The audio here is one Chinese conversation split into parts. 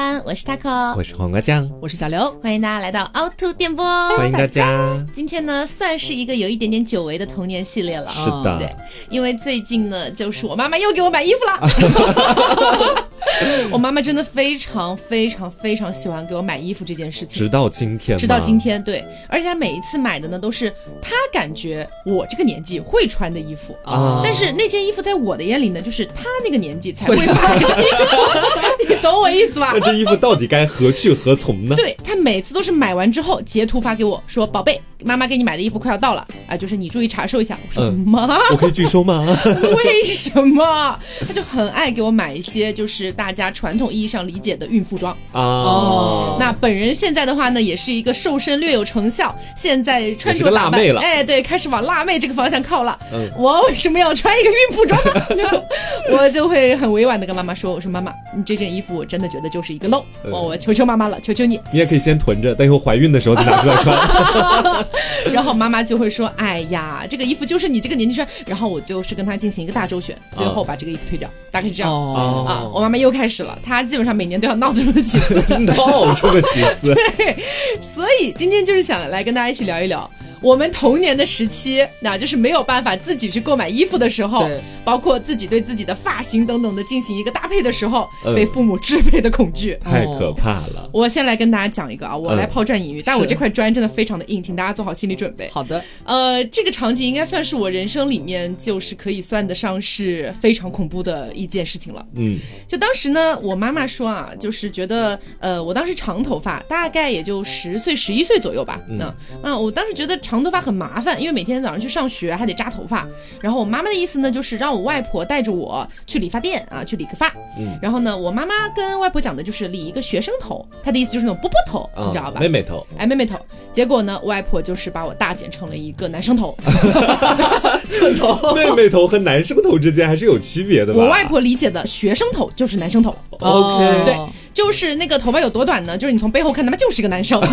安，我是 taco，我是黄瓜酱，我是小刘，欢迎大家来到凹凸电波，欢迎大家。今天呢，算是一个有一点点久违的童年系列了。是的，对，因为最近呢，就是我妈妈又给我买衣服了。我妈妈真的非常非常非常喜欢给我买衣服这件事情，直到今天，直到今天，对，而且她每一次买的呢，都是她感觉我这个年纪会穿的衣服啊。但是那件衣服在我的眼里呢，就是她那个年纪才会穿的衣服，你懂我意思吧？那这衣服到底该何去何从呢？对她每次都是买完之后截图发给我说：“宝贝，妈妈给你买的衣服快要到了啊，就是你注意查收一下。”我说：“妈，我可以拒收吗？” 为什么？她就很爱给我买一些就是大家传统意义上理解的孕妇装啊。哦，那本人现在的话呢，也是一个瘦身略有成效，现在穿着辣妹了。哎，对，开始往辣妹这个方向靠了。嗯，我为什么要穿一个孕妇装呢？我就会很委婉的跟妈妈说：“我说妈妈，你这件衣服我真的觉得就是一个漏，我我求求妈妈了，求求你。你也可以先囤着，等以后怀孕的时候再拿出来穿。然后妈妈就会说：哎呀，这个衣服就是你这个年纪穿。然后我就是跟她进行一个大周旋，最后把这个衣服退掉，大概是这样。啊，我妈妈又开始了，她基本上每年都要闹这么几次，闹这么几次。对，所以今天就是想来跟大家一起聊一聊。我们童年的时期，那就是没有办法自己去购买衣服的时候，包括自己对自己的发型等等的进行一个搭配的时候，被父母支配的恐惧，太可怕了。我先来跟大家讲一个啊，我来抛砖引玉，但我这块砖真的非常的硬，请大家做好心理准备。好的，呃，这个场景应该算是我人生里面就是可以算得上是非常恐怖的一件事情了。嗯，就当时呢，我妈妈说啊，就是觉得呃，我当时长头发，大概也就十岁、十一岁左右吧。那那我当时觉得。长头发很麻烦，因为每天早上去上学还得扎头发。然后我妈妈的意思呢，就是让我外婆带着我去理发店啊，去理个发。嗯。然后呢，我妈妈跟外婆讲的就是理一个学生头，她的意思就是那种波波头，你知道吧？妹妹头。哎，妹妹头。结果呢，外婆就是把我大剪成了一个男生头。寸头。妹妹头和男生头之间还是有区别的吧？我外婆理解的学生头就是男生头。OK。对，就是那个头发有多短呢？就是你从背后看，他妈就是一个男生。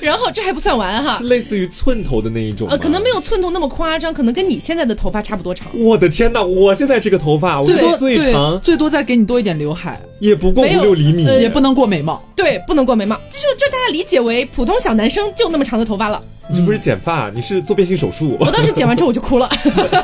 然后这还不算完哈，是类似于寸头的那一种，呃，可能没有寸头那么夸张，可能跟你现在的头发差不多长。我的天哪，我现在这个头发，最多最长，最多再给你多一点刘海，也不过五六厘米，也不能过眉毛。对，不能过眉毛，就就大家理解为普通小男生就那么长的头发了。你这不是剪发，你是做变性手术。我当时剪完之后我就哭了，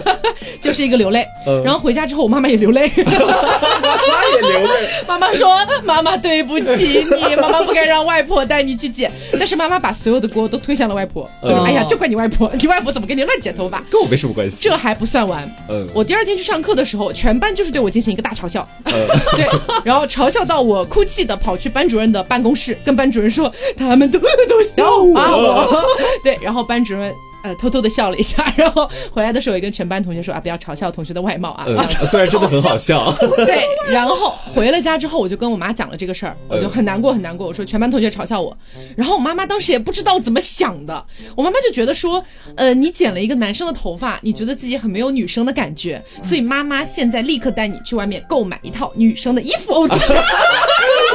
就是一个流泪。然后回家之后我妈妈也流泪，妈妈也流泪。妈妈说：“妈妈对不起你，妈妈不该让外婆带你去剪。”但是妈妈把所有的锅都推向了外婆，说：“哎呀，就怪你外婆，你外婆怎么给你乱剪头发？跟我没什么关系。”这还不算完，嗯，我第二天去上课的时候，全班就是对我进行一个大嘲笑，对，然后嘲笑到我哭泣的跑去班主任的办公室，跟班主任说：“他们都都笑话我。”对。然后班主任呃偷偷的笑了一下，然后回来的时候也跟全班同学说啊，不要嘲笑同学的外貌啊。虽然真的很好笑。对，然后回了家之后，我就跟我妈讲了这个事儿，我就很难过很难过。我说全班同学嘲笑我，然后我妈妈当时也不知道怎么想的，我妈妈就觉得说，呃，你剪了一个男生的头发，你觉得自己很没有女生的感觉，所以妈妈现在立刻带你去外面购买一套女生的衣服。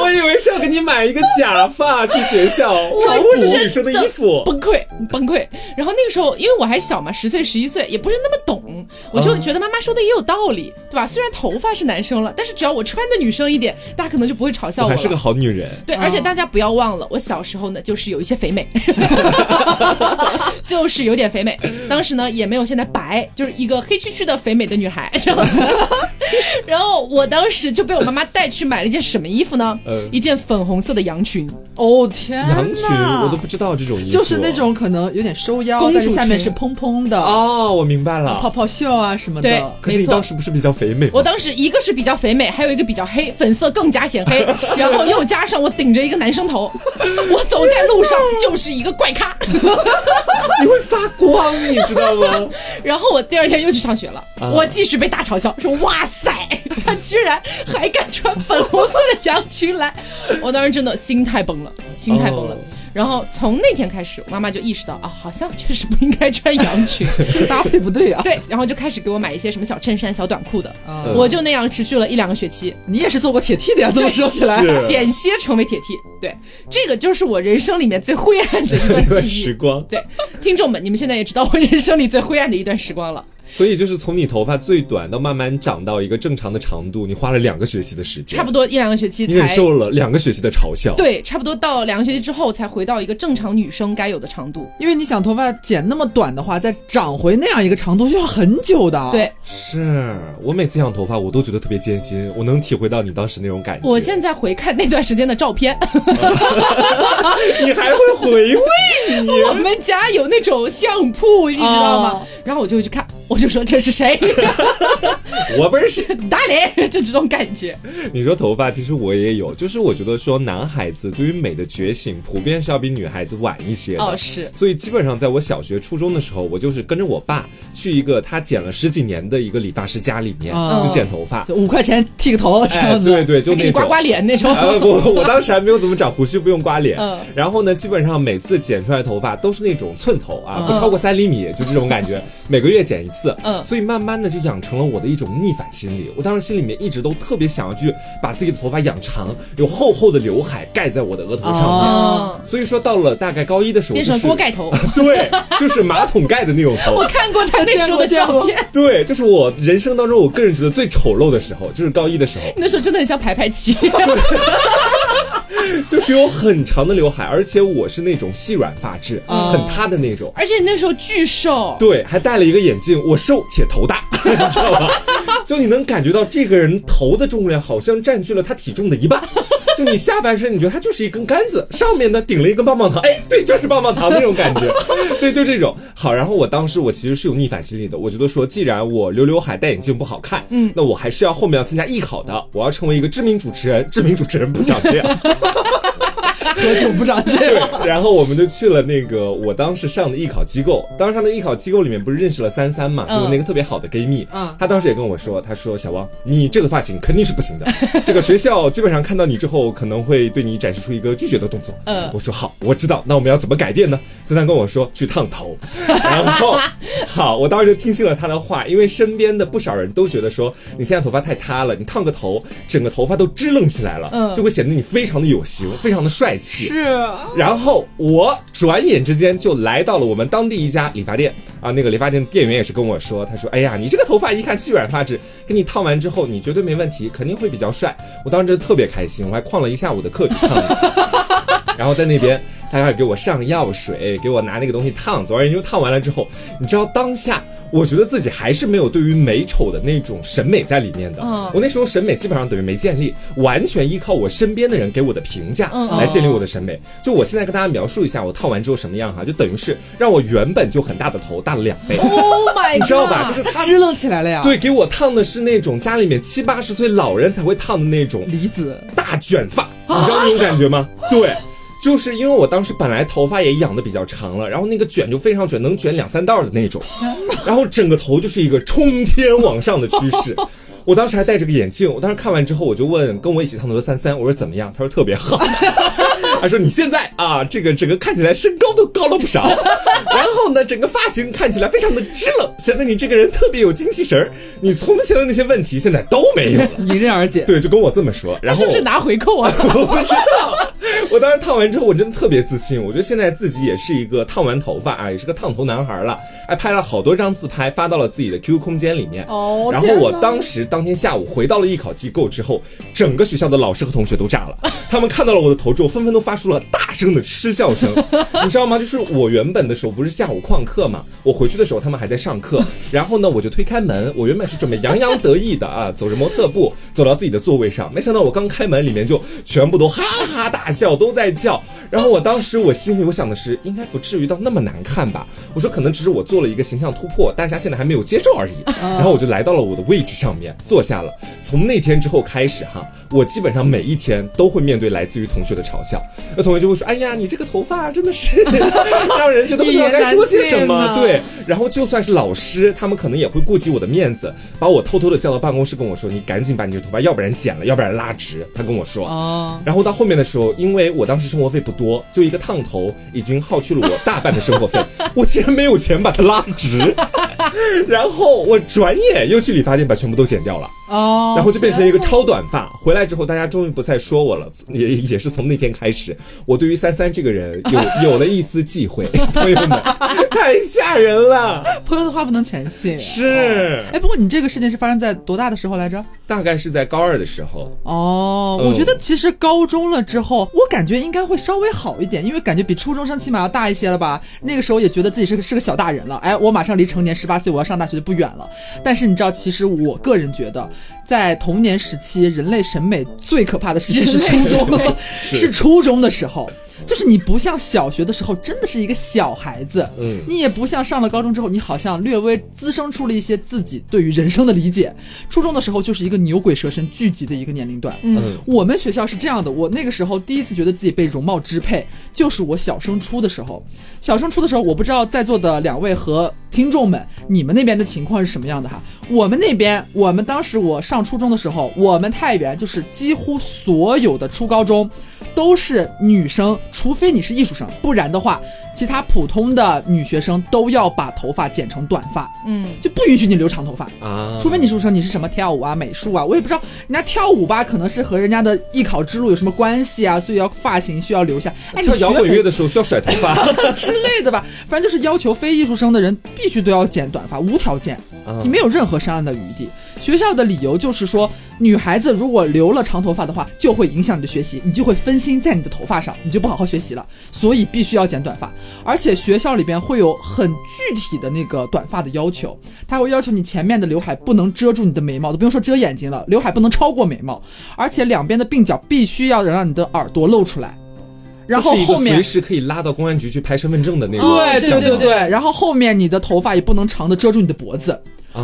我以为是要给你买一个假发去学校，找补女生的衣服，崩溃崩溃。然后那个时候，因为我还小嘛，十岁十一岁，也不是那么懂，我就觉得妈妈说的也有道理，对吧？虽然头发是男生了，但是只要我穿的女生一点，大家可能就不会嘲笑我。还是个好女人。对，而且大家不要忘了，我小时候呢，就是有一些肥美，就是有点肥美。当时呢，也没有现在白，就是一个黑黢黢的肥美的女孩。然后我当时就被我妈妈带去买了一件什么衣服呢？一件粉红色的羊裙。哦天，羊裙我都不知道这种衣服，就是那种可能有点收腰，公主下面是蓬蓬的。哦，我明白了，泡泡袖啊什么的。对，可是你当时不是比较肥美？我当时一个是比较肥美，还有一个比较黑，粉色更加显黑。然后又加上我顶着一个男生头，我走在路上就是一个怪咖。你会发光，你知道吗？然后我第二天又去上学了，我继续被大嘲笑，说哇塞，他居然还敢穿粉红色的羊裙来，我当时真的心态崩了，心态崩了。然后从那天开始，妈妈就意识到啊，好像确实不应该穿羊裙，这个搭配不对啊。对，然后就开始给我买一些什么小衬衫、小短裤的，我就那样持续了一两个学期。你也是做过铁 T 的呀？这么说起来，险些成为铁 T。对，这个就是我人生里面最灰暗的一段记忆。时光。对，听众们，你们现在也知道我人生里最灰暗的一段时光了。所以就是从你头发最短到慢慢长到一个正常的长度，你花了两个学期的时间，差不多一两个学期你忍才受了两个学期的嘲笑。对，差不多到两个学期之后才回到一个正常女生该有的长度。因为你想头发剪那么短的话，再长回那样一个长度需要很久的。对，是我每次养头发，我都觉得特别艰辛，我能体会到你当时那种感觉。我现在回看那段时间的照片，你还会回味你。我们家有那种相扑，你知道吗？哦然后我就会去看，我就说这是谁，我不是 打脸，就这种感觉。你说头发，其实我也有，就是我觉得说男孩子对于美的觉醒，普遍是要比女孩子晚一些的。哦是所以基本上在我小学、初中的时候，我就是跟着我爸去一个他剪了十几年的一个理发师家里面，嗯就剪头发。就五块钱剃个头这哎，样子。对对，就那种还给你刮刮脸那种。啊不，我当时还没有怎么长胡须，不用刮脸。嗯然后呢，基本上每次剪出来的头发都是那种寸头啊，嗯不超过三厘米，就这种感觉。每个月剪一次，嗯所以慢慢的就养成了我的一种逆反心理。我当时心里面一直都特别想要去把自己的头发养长，有厚厚的刘海盖在我的额头上面。所以说到了大概高一的时候，变成就是锅盖头。对，就是马桶盖的那种头我。看过他那时候的照片，对，就是我人生当中我个人觉得最丑陋的时候，就是高一的时候。那时候真的很像排排齐。就是有很长的刘海，而且我是那种细软发质，哦很塌的那种。而且你那时候巨瘦，对，还戴了一个眼镜，我瘦且头大，你知道吗？就你能感觉到这个人头的重量好像占据了他体重的一半。就你下半身，你觉得它就是一根杆子，上面呢顶了一根棒棒糖，哎，对，就是棒棒糖那种感觉，对，就这种。好，然后我当时我其实是有逆反心理的，我觉得说，既然我留刘海戴眼镜不好看，嗯，那我还是要后面要参加艺考的，我要成为一个知名主持人，知名主持人不长这样。喝酒不长这样。对，然后我们就去了那个我当时上的艺考机构，当时上的艺考机构里面不是认识了三三嘛，就是那个特别好的闺蜜，嗯。她当时也跟我说，她说小汪，你这个发型肯定是不行的，这个学校基本上看到你之后可能会对你展示出一个拒绝的动作。嗯。我说好，我知道，那我们要怎么改变呢？三三跟我说去烫头，然后好，我当时就听信了她的话，因为身边的不少人都觉得说你现在头发太塌了，你烫个头，整个头发都支棱起来了，嗯。就会显得你非常的有型，非常的帅气。是，然后我转眼之间就来到了我们当地一家理发店啊，那个理发店店员也是跟我说，他说：“哎呀，你这个头发一看细软发质，给你烫完之后，你绝对没问题，肯定会比较帅。”我当时特别开心，我还旷了 一下午的课去烫的。然后在那边，他开始给我上药水，给我拿那个东西烫。总而言之，烫完了之后，你知道当下，我觉得自己还是没有对于美丑的那种审美在里面的。嗯我那时候审美基本上等于没建立，完全依靠我身边的人给我的评价嗯来建立我的审美。就我现在跟大家描述一下我烫完之后什么样哈，就等于是让我原本就很大的头大了两倍。，Oh my god，你知道吧？就是他支棱起来了呀。，对给我烫的是那种家里面七八十岁老人才会烫的那种离子大卷发，你知道那种感觉吗？对。就是因为我当时本来头发也养的比较长了，然后那个卷就非常卷，能卷两三道的那种，然后整个头就是一个冲天往上的趋势。我当时还戴着个眼镜，我当时看完之后，我就问跟我一起烫头的三三，我说怎么样？他说特别好。他说你现在啊，这个整个看起来身高都高了不少，然后呢，整个发型看起来非常的支棱，显得你这个人特别有精气神儿。你从前的那些问题现在都没有了。迎刃而解。对，就跟我这么说。然后是不是拿回扣啊？我不知道。我当时烫完之后，我真的特别自信。我觉得现在自己也是一个烫完头发啊，也是个烫头男孩了。还拍了好多张自拍，发到了自己的 QQ 空间里面。哦然后我当时当天下午回到了艺考机构之后，整个学校的老师和同学都炸了。他们看到了我的头之后，纷纷都发出了大声的嗤笑声。你知道吗？就是我原本的时候不是下午旷课嘛，我回去的时候他们还在上课。然后呢，我就推开门，我原本是准备洋洋得意的啊，走着模特步走到自己的座位上，没想到我刚开门，里面就全部都哈哈大笑，都在叫。然后我当时我心里我想的是，应该不至于到那么难看吧？我说可能只是我做了一个形象突破，大家现在还没有接受而已。然后我就来到了我的位置上面坐下了。从那天之后开始哈，我基本上每一天都会面对来自于同学的嘲笑。那同学就会说：“哎呀，你这个头发真的是 让人觉得不知道该说些什么。一言难尽”啊对，然后就算是老师，他们可能也会顾及我的面子，把我偷偷的叫到办公室跟我说：“你赶紧把你这头发，要不然剪了，要不然拉直。”他跟我说。哦，然后到后面的时候，因为我当时生活费不多，就一个烫头已经耗去了我大半的生活费，我竟然没有钱把它拉直。然后我转眼又去理发店把全部都剪掉了。哦，然后就变成一个超短发。回来之后，大家终于不再说我了，也也是从那天开始，我对于三三这个人有 有了一丝忌讳。朋友们，太吓人了，朋友的话不能全信。是，哎，不过你这个事情是发生在多大的时候来着？大概是在高二的时候。哦，我觉得其实高中了之后，我感觉应该会稍微好一点，因为感觉比初中生起码要大一些了吧。那个时候也觉得自己是个是个小大人了。哎，我马上离成年十八岁，我要上大学就不远了。但是你知道，其实我个人觉得，在童年时期，人类审美最可怕的时期是初中，是初中的时候。就是你不像小学的时候真的是一个小孩子，嗯，你也不像上了高中之后，你好像略微滋生出了一些自己对于人生的理解。初中的时候就是一个牛鬼蛇神聚集的一个年龄段，嗯，我们学校是这样的，我那个时候第一次觉得自己被容貌支配，就是我小升初的时候。小升初的时候，我不知道在座的两位和听众们，你们那边的情况是什么样的哈？我们那边，我们当时我上初中的时候，我们太原就是几乎所有的初高中都是女生。除非你是艺术生，不然的话，其他普通的女学生都要把头发剪成短发，嗯，就不允许你留长头发啊。除非你是说你是什么跳舞啊、美术啊，我也不知道人家跳舞吧，可能是和人家的艺考之路有什么关系啊，所以要发型需要留下。哎，跳摇滚乐的时候需要甩头发 之类的吧，反正就是要求非艺术生的人必须都要剪短发，无条件，你没有任何商量的余地。学校的理由就是说，女孩子如果留了长头发的话，就会影响你的学习，你就会分心在你的头发上，你就不好好学习了，所以必须要剪短发。而且学校里边会有很具体的那个短发的要求，他会要求你前面的刘海不能遮住你的眉毛，都不用说遮眼睛了，刘海不能超过眉毛，而且两边的鬓角必须要让你的耳朵露出来，然后后面随时可以拉到公安局去拍身份证的那种。对对对对，然后后面你的头发也不能长的遮住你的脖子。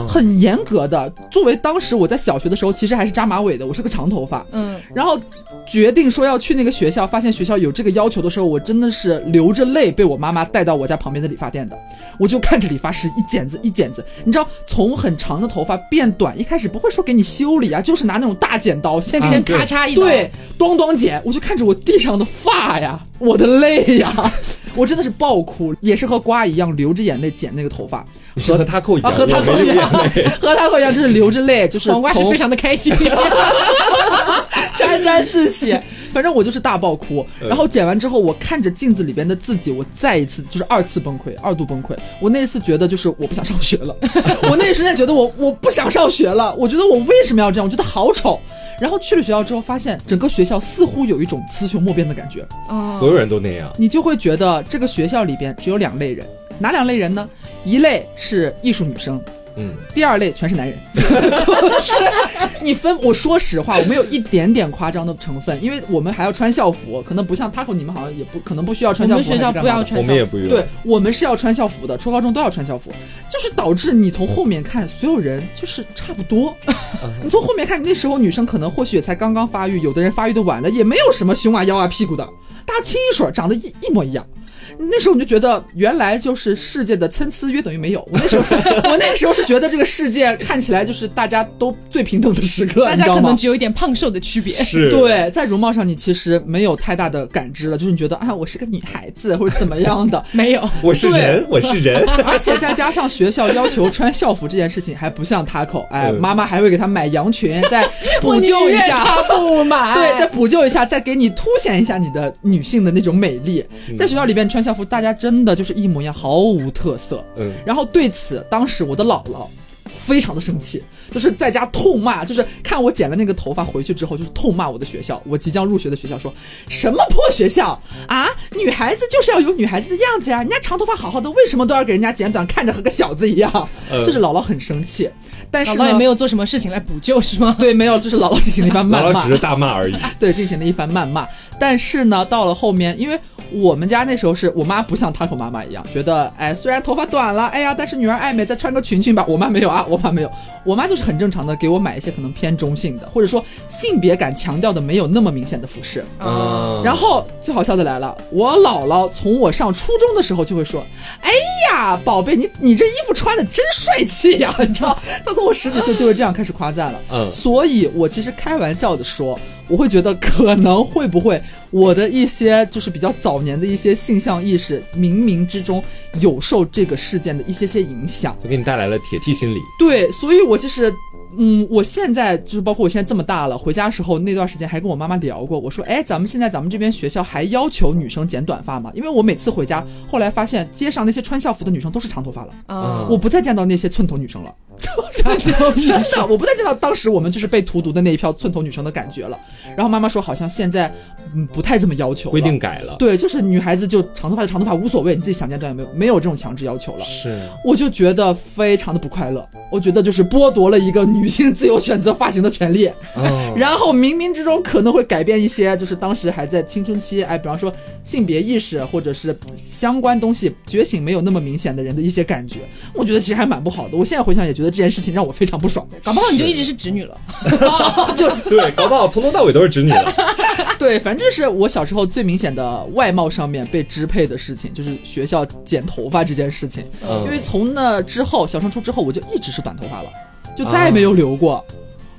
很严格的，作为当时我在小学的时候，其实还是扎马尾的，我是个长头发。嗯，然后决定说要去那个学校，发现学校有这个要求的时候，我真的是流着泪被我妈妈带到我家旁边的理发店的。我就看着理发师一剪子一剪子，你知道，从很长的头发变短，一开始不会说给你修理啊，就是拿那种大剪刀先给你咔嚓一刀，对，咚咚剪。我就看着我地上的发呀，我的泪呀，我真的是爆哭，也是和瓜一样流着眼泪剪那个头发。和他扣一样，和他扣一样，和他扣一样，就是流着泪，就是黄瓜是非常的开心，沾沾自喜。反正我就是大爆哭。然后剪完之后，我看着镜子里边的自己，我再一次就是二次崩溃，二度崩溃。我那一次觉得就是我不想上学了，我那一瞬间觉得我我不想上学了。我觉得我为什么要这样？我觉得好丑。然后去了学校之后，发现整个学校似乎有一种雌雄莫辨的感觉，所有人都那样，你就会觉得这个学校里边只有两类人，哪两类人呢？一类是艺术女生，嗯，第二类全是男人，就是你分。我说实话，我没有一点点夸张的成分，因为我们还要穿校服，可能不像 Taco 你们好像也不可能不需要穿校服。我们学校不要穿，我们也不用。对，我们是要穿校服的，初高中都要穿校服，就是导致你从后面看，所有人就是差不多。你从后面看，那时候女生可能或许也才刚刚发育，有的人发育的晚了，也没有什么胸啊、腰啊、屁股的，大家清一水长得一一模一样。那时候我就觉得，原来就是世界的参差约等于没有。我那时候，我那个时候是觉得这个世界看起来就是大家都最平等的时刻，大家可能只有一点胖瘦的区别。是，对，在容貌上你其实没有太大的感知了，就是你觉得啊，我是个女孩子或者怎么样的，没有，我是人，我是人。而且再加上学校要求穿校服这件事情还不像 Taco，哎，妈妈还会给他买羊群，再补救一下，他不买，对，再补救一下，再给你凸显一下你的女性的那种美丽。在学校里边穿。校服大家真的就是一模一样，毫无特色。嗯，然后对此，当时我的姥姥非常的生气，就是在家痛骂，就是看我剪了那个头发回去之后，就是痛骂我的学校，我即将入学的学校，说什么破学校啊！女孩子就是要有女孩子的样子呀，人家长头发好好的，为什么都要给人家剪短，看着和个小子一样？就是姥姥很生气，但是姥姥也没有做什么事情来补救，是吗？对，没有，就是姥姥进行了一番谩骂，姥姥只是大骂而已。对，进行了一番谩骂，但是呢，到了后面，因为。我们家那时候是我妈不像他口妈妈一样，觉得哎，虽然头发短了，哎呀，但是女儿爱美，再穿个裙裙吧。我妈没有啊，我妈没有，我妈就是很正常的给我买一些可能偏中性的，或者说性别感强调的没有那么明显的服饰。嗯。然后最好笑的来了，我姥姥从我上初中的时候就会说，哎呀，宝贝，你你这衣服穿的真帅气呀，你知道？她从我十几岁就会这样开始夸赞了。嗯。所以我其实开玩笑的说。我会觉得可能会不会我的一些就是比较早年的一些性向意识，冥冥之中有受这个事件的一些些影响，就给你带来了铁梯心理。对，所以我就是嗯，我现在就是包括我现在这么大了，回家时候那段时间还跟我妈妈聊过，我说，哎，咱们现在咱们这边学校还要求女生剪短发吗？因为我每次回家，后来发现街上那些穿校服的女生都是长头发了，啊，我不再见到那些寸头女生了。真的，我不再见到当时我们就是被荼毒的那一票寸头女生的感觉了。然后妈妈说，好像现在嗯不太这么要求，规定改了。对，就是女孩子就长头发就长头发无所谓，你自己想剪短也没有没有这种强制要求了。是，我就觉得非常的不快乐。我觉得就是剥夺了一个女性自由选择发型的权利。然后冥冥之中可能会改变一些，就是当时还在青春期，哎，比方说性别意识或者是相关东西觉醒没有那么明显的人的一些感觉。我觉得其实还蛮不好的。我现在回想也觉得。觉得这件事情让我非常不爽，搞不好你就一直是直女了，就对，搞不好从头到尾都是直女了。对，反正这是我小时候最明显的外貌上面被支配的事情，就是学校剪头发这件事情。因为从那之后，小升初之后，我就一直是短头发了，就再也没有留过。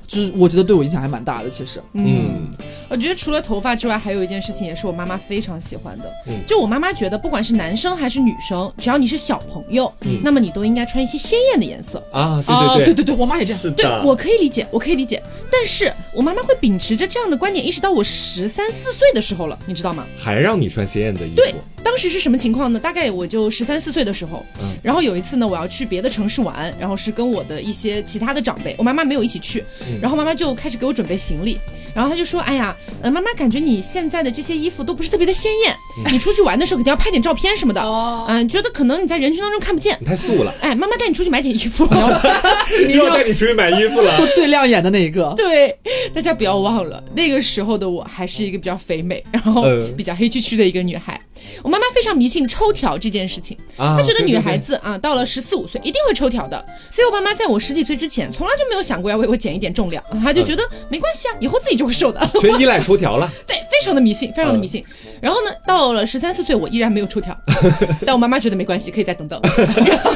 就是我觉得对我影响还蛮大的，其实。嗯，我觉得除了头发之外，还有一件事情也是我妈妈非常喜欢的。嗯，就我妈妈觉得，不管是男生还是女生，只要你是小朋友，嗯，那么你都应该穿一些鲜艳的颜色啊。对对对对对对，我妈也这样。对，我可以理解，我可以理解。但是我妈妈会秉持着这样的观点，一直到我十三四岁的时候了，你知道吗？还让你穿鲜艳的衣服。对。当时是什么情况呢？大概我就十三四岁的时候，然后有一次呢，我要去别的城市玩，然后是跟我的一些其他的长辈，我妈妈没有一起去，然后妈妈就开始给我准备行李，然后他就说：“哎呀，呃，妈妈感觉你现在的这些衣服都不是特别的鲜艳，你出去玩的时候肯定要拍点照片什么的，嗯，觉得可能你在人群当中看不见，太素了。哎，妈妈带你出去买点衣服，又要带你出去买衣服了，做最亮眼的那一个。对，大家不要忘了，那个时候的我还是一个比较肥美，然后比较黑黢黢的一个女孩。”我妈妈非常迷信抽条这件事情，她觉得女孩子啊到了十四五岁一定会抽条的，所以我爸妈在我十几岁之前从来就没有想过要为我减一点重量，她就觉得没关系啊，以后自己就会瘦的，全依赖抽条了。对，非常的迷信，非常的迷信。然后呢，到了十三四岁，我依然没有抽条，但我妈妈觉得没关系，可以再等等，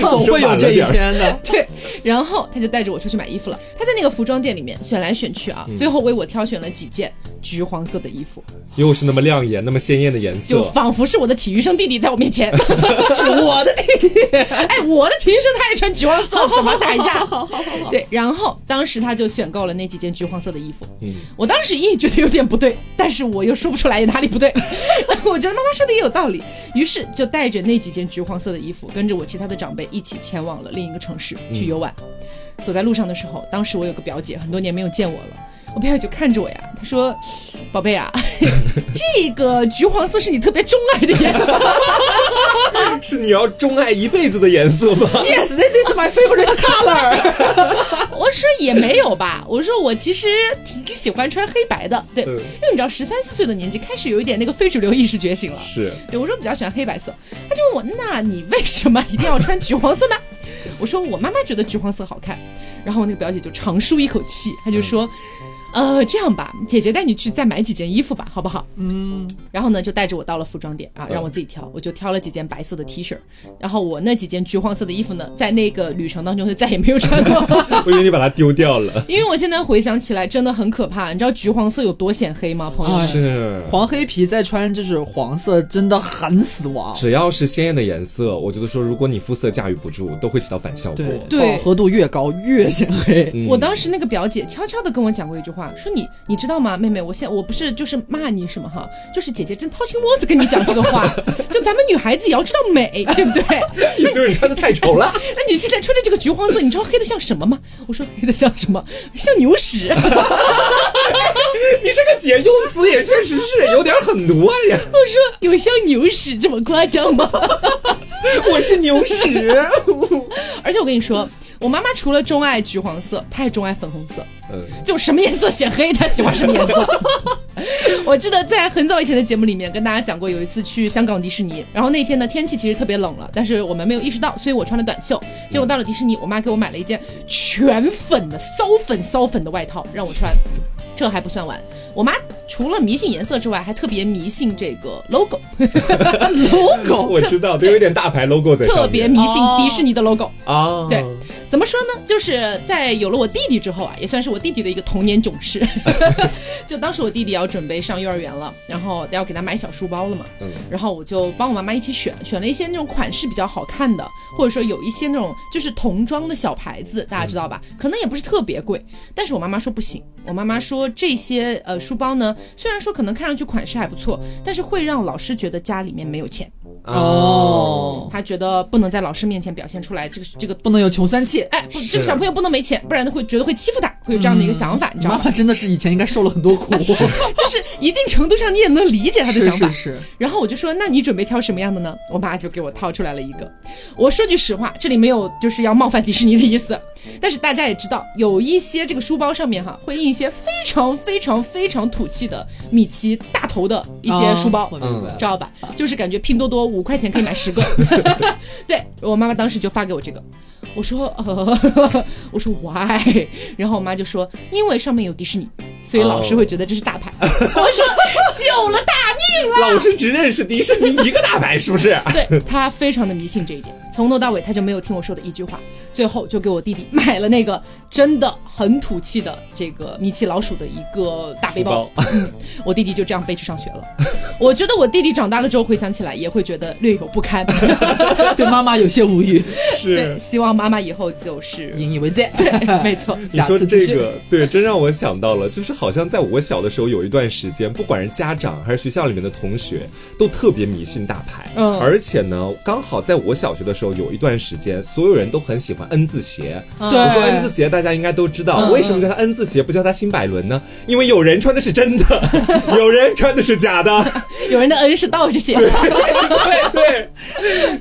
总会有这一天的。对，然后她就带着我出去买衣服了。她在那个服装店里面选来选去啊，最后为我挑选了几件橘黄色的衣服，又是那么亮眼、那么鲜艳的颜色，就仿佛是我的体育生弟弟在我面前，是我的弟弟。哎，我的体育生他也穿橘黄色，怎么打一架？好好好。对，然后当时他就选购了那几件橘黄色的衣服。嗯，我当时也觉得有点不对，但是我又说不出来哪里不对。我觉得妈妈说的也有道理，于是就带着那几件橘黄色的衣服，跟着我其他的长辈一起前往了另一个城市去游玩。走在路上的时候，当时我有个表姐，很多年没有见我了。我表姐就看着我呀，她说：“宝贝啊，这个橘黄色是你特别钟爱的颜色，是你要钟爱一辈子的颜色吗？”Yes, this is my favorite color。我说也没有吧，我说我其实挺喜欢穿黑白的，对，因为你知道十三四岁的年纪开始有一点那个非主流意识觉醒了，是对，我说比较喜欢黑白色，他就问我：“那你为什么一定要穿橘黄色呢？”我说：“我妈妈觉得橘黄色好看。”然后我那个表姐就长舒一口气，她就说。呃，这样吧，姐姐带你去再买几件衣服吧，好不好？嗯，然后呢，就带着我到了服装店啊，让我自己挑，我就挑了几件白色的 T 恤，然后我那几件橘黄色的衣服呢，在那个旅程当中就再也没有穿过。我以为你把它丢掉了，因为我现在回想起来真的很可怕。你知道橘黄色有多显黑吗？朋友们，是黄黑皮再穿就是黄色，真的很死亡。只要是鲜艳的颜色，我觉得说如果你肤色驾驭不住，都会起到反效果。对，饱和度越高越显黑。我当时那个表姐悄悄的跟我讲过一句话。说你你知道吗，妹妹，我现我不是就是骂你什么哈，就是姐姐真掏心窝子跟你讲这个话，就咱们女孩子也要知道美，对不对？你就是你穿的太丑了。那你现在穿着这个橘黄色，你知道黑的像什么吗？我说黑的像什么？像牛屎。你这个姐用词也确实是有点很多呀。我说有像牛屎这么夸张吗？我是牛屎。而且我跟你说。我妈妈除了钟爱橘黄色，她也钟爱粉红色。嗯，就什么颜色显黑，她喜欢什么颜色。我记得在很早以前的节目里面跟大家讲过，有一次去香港迪士尼，然后那天呢天气其实特别冷了，但是我们没有意识到，所以我穿了短袖。结果到了迪士尼，我妈给我买了一件全粉的骚粉骚粉的外套让我穿。这还不算完，我妈除了迷信颜色之外，还特别迷信这个 logo。logo，我知道，都有点大牌 logo 在。特别迷信迪士尼的 logo 啊。对，怎么说呢？就是在有了我弟弟之后啊，也算是我弟弟的一个童年囧事。就当时我弟弟要准备上幼儿园了，然后要给他买小书包了嘛。嗯。然后我就帮我妈妈一起选，选了一些那种款式比较好看的，或者说有一些那种就是童装的小牌子，大家知道吧？可能也不是特别贵，但是我妈妈说不行。我妈妈说这些呃书包呢，虽然说可能看上去款式还不错，但是会让老师觉得家里面没有钱。哦，他觉得不能在老师面前表现出来，这个这个不能有穷酸气。哎，不，这个小朋友不能没钱，不然会觉得会欺负他，会有这样的一个想法。你知道吗？妈妈真的是以前应该受了很多苦，就是一定程度上你也能理解他的想法。是是。然后我就说，那你准备挑什么样的呢？我妈就给我掏出来了一个。我说句实话，这里没有就是要冒犯迪士尼的意思，但是大家也知道，有一些这个书包上面哈会印一些非常非常非常土气的米奇大头的一些书包，知道吧？就是感觉拼多多。五块钱可以买十个，对我妈妈当时就发给我这个，我说呃，我说 why，然后我妈就说因为上面有迪士尼，所以老师会觉得这是大牌。我说救了大命了，老师只认识迪士尼一个大牌，是不是？对他非常的迷信这一点，从头到尾他就没有听我说的一句话，最后就给我弟弟买了那个真的很土气的这个米奇老鼠的一个大背包，我弟弟就这样背去上学了。我觉得我弟弟长大了之后回想起来也会觉得略有不堪，对妈妈有些无语。是，希望妈妈以后就是引以为戒。对，没错。你说这个，对，真让我想到了，就是好像在我小的时候有一段时间，不管是家长还是学校里面的同学，都特别迷信大牌。嗯，而且呢，刚好在我小学的时候有一段时间，所有人都很喜欢 N 字鞋。我说 N 字鞋，大家应该都知道，为什么叫它 N 字鞋，不叫它新百伦呢？因为有人穿的是真的，有人穿的是假的。有人的 N 是倒着写的，对对。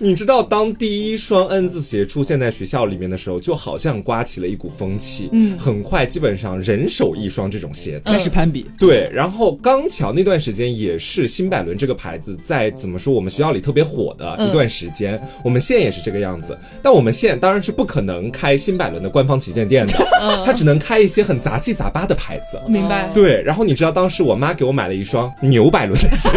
你知道，当第一双 N 字鞋出现在学校里面的时候，就好像刮起了一股风气。嗯，很快，基本上人手一双这种鞋子开始攀比。对，然后刚巧那段时间也是新百伦这个牌子在怎么说我们学校里特别火的一段时间。我们现在也是这个样子，但我们县当然是不可能开新百伦的官方旗舰店的，它只能开一些很杂七杂八的牌子。明白。对，然后你知道当时我妈给我买了一双牛百伦的鞋。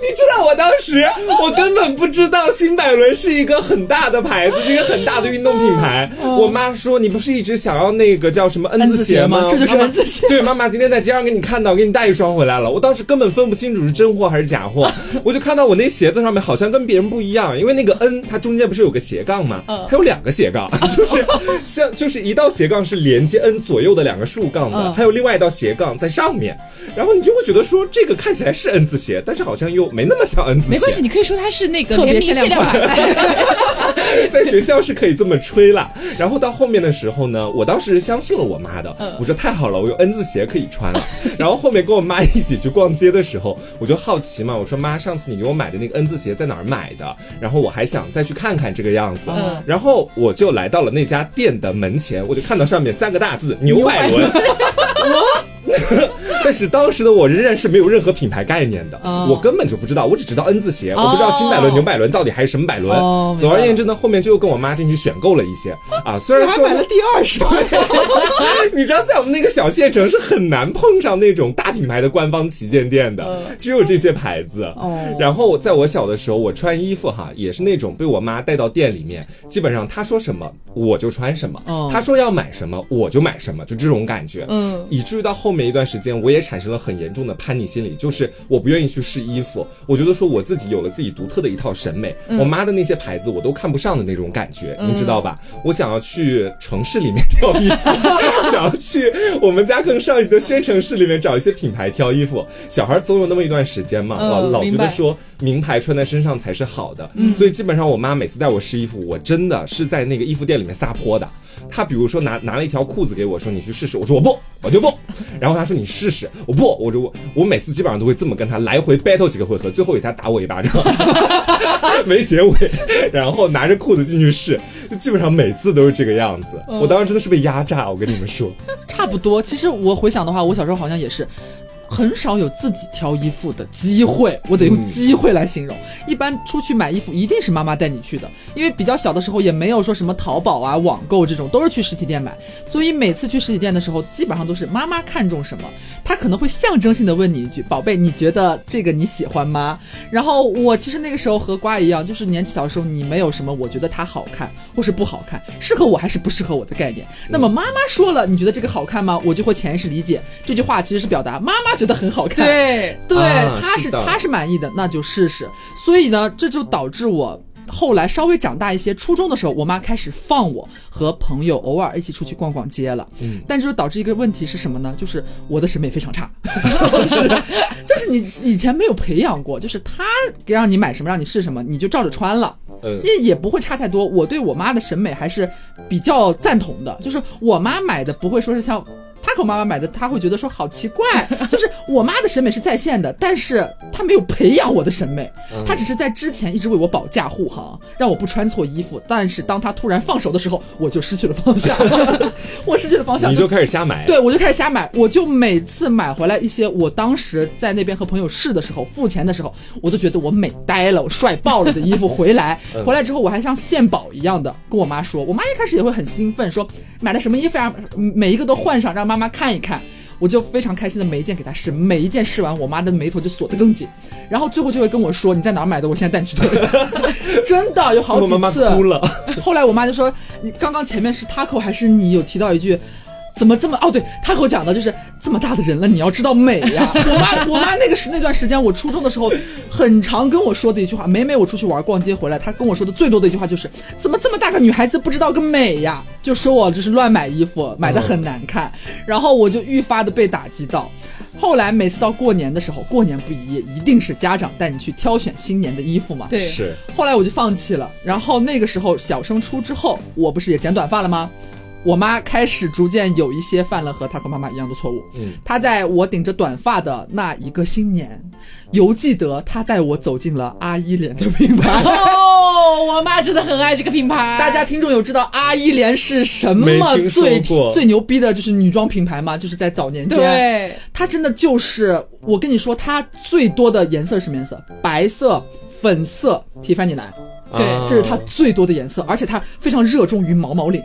你知道我当时，我根本不知道新百伦是一个很大的牌子，是一个很大的运动品牌。我妈说：“你不是一直想要那个叫什么 N 字鞋吗？这就是 N 字鞋。”对，妈妈今天在街上给你看到，给你带一双回来了。我当时根本分不清楚是真货还是假货，我就看到我那鞋子上面好像跟别人不一样，因为那个 N 它中间不是有个斜杠吗？它有两个斜杠，就是像就是一道斜杠是连接 N 左右的两个竖杠的，还有另外一道斜杠在上面。然后你就会觉得说这个看起来是 N 字鞋，但是好像又没那么像 N 字鞋。没关系，你可以说它是那个特别限量款，在学校是可以这么吹了。然后到后面的时候呢，我当时相信了我妈的，我说太好了，我有 N 字鞋可以穿了。然后后面跟我妈一起去逛街的时候，我就好奇嘛，我说妈，上次你给我买的那个 N 字鞋在哪儿买的？然后我还想再去看看这个样子。然后我就来到了那家店的门前，我就看到上面三个大字牛百伦。但是当时的我仍然是没有任何品牌概念的，我根本就不知道，我只知道 N 字鞋，我不知道新百伦、牛百伦到底还是什么百伦。总而言之呢，后面就又跟我妈进去选购了一些啊，虽然说买了第二双，你知道在我们那个小县城是很难碰上那种大品牌的官方旗舰店的，只有这些牌子。然后在我小的时候，我穿衣服哈也是那种被我妈带到店里面，基本上她说什么我就穿什么，她说要买什么我就买什么，就这种感觉。嗯，以至于到后面一段时间，我也产生了很严重的叛逆心理，就是我不愿意去试衣服，我觉得说我自己有了自己独特的一套审美，我妈的那些牌子我都看不上的那种感觉，你知道吧？我想要去城市里面 挑衣服，想要去我们家更上一级的宣城市里面找一些品牌挑衣服。小孩总有那么一段时间嘛，老老觉得说名牌穿在身上才是好的，所以基本上我妈每次带我试衣服，我真的是在那个衣服店里面撒泼的。她比如说拿拿了一条裤子给我说你去试试，我说我不，我就不。然后他说你试试，我不，我就我我每次基本上都会这么跟他来回 battle 几个回合，最后给他打我一巴掌，没结尾，然后拿着裤子进去试，就基本上每次都是这个样子。我当时真的是被压榨，我跟你们说，差不多。其实我回想的话，我小时候好像也是。很少有自己挑衣服的机会，我得用机会来形容。一般出去买衣服一定是妈妈带你去的，因为比较小的时候也没有说什么淘宝啊、网购这种，都是去实体店买。所以每次去实体店的时候，基本上都是妈妈看中什么，她可能会象征性的问你一句：“宝贝，你觉得这个你喜欢吗？”然后我其实那个时候和瓜一样，就是年纪小的时候，你没有什么我觉得它好看或是不好看，适合我还是不适合我的概念。那么妈妈说了，你觉得这个好看吗？我就会潜意识理解这句话其实是表达妈妈觉得很好看。对对，啊他是他是满意的，那就试试。所以呢，这就导致我。后来稍微长大一些，初中的时候，我妈开始放我和朋友偶尔一起出去逛逛街了。嗯，但这就导致一个问题是什么呢？就是我的审美非常差，就是就是你以前没有培养过，就是他给让你买什么，让你试什么，你就照着穿了。嗯，也也不会差太多。我对我妈的审美还是比较赞同的，就是我妈买的不会说是像。他和妈妈买的，他会觉得说好奇怪，就是我妈的审美是在线的，但是他没有培养我的审美，他只是在之前一直为我保驾护航，让我不穿错衣服。但是当他突然放手的时候，我就失去了方向，我失去了方向，你就开始瞎买。对，我就开始瞎买，我就每次买回来一些我当时在那边和朋友试的时候，付钱的时候，我都觉得我美呆了，我帅爆了的衣服回来，回来之后我还像献宝一样的跟我妈说，我妈一开始也会很兴奋，说买了什么衣服呀，每一个都换上，让妈妈看一看。我就非常开心的每一件给她试，每一件试完，我妈的眉头就锁得更紧，然后最后就会跟我说你在哪儿买的，我现在带你去退。真的有好几次，我妈妈哭了。后来我妈就说你刚刚前面是 taco 还是你有提到一句？怎么这么哦？对他给我讲的就是这么大的人了，你要知道美呀。我妈，我妈那个时那段时间，我初中的时候，很常跟我说的一句话。每每我出去玩逛街回来，她跟我说的最多的一句话就是：怎么这么大个女孩子不知道个美呀？就说我就是乱买衣服，买的很难看。然后我就愈发的被打击到。后来每次到过年的时候，过年不一夜，一定是家长带你去挑选新年的衣服嘛。对，是。后来我就放弃了。然后那个时候小升初之后，我不是也剪短发了吗？我妈开始逐渐有一些犯了和她和妈妈一样的错误。嗯，她在我顶着短发的那一个新年，犹记得她带我走进了阿依莲的品牌。哦，我妈真的很爱这个品牌。大家听众有知道阿依莲是什么最最牛逼的，就是女装品牌吗？就是在早年间，对，它真的就是我跟你说，它最多的颜色是什么颜色？白色、粉色、提凡尼蓝，对啊这是它最多的颜色，而且它非常热衷于毛毛领。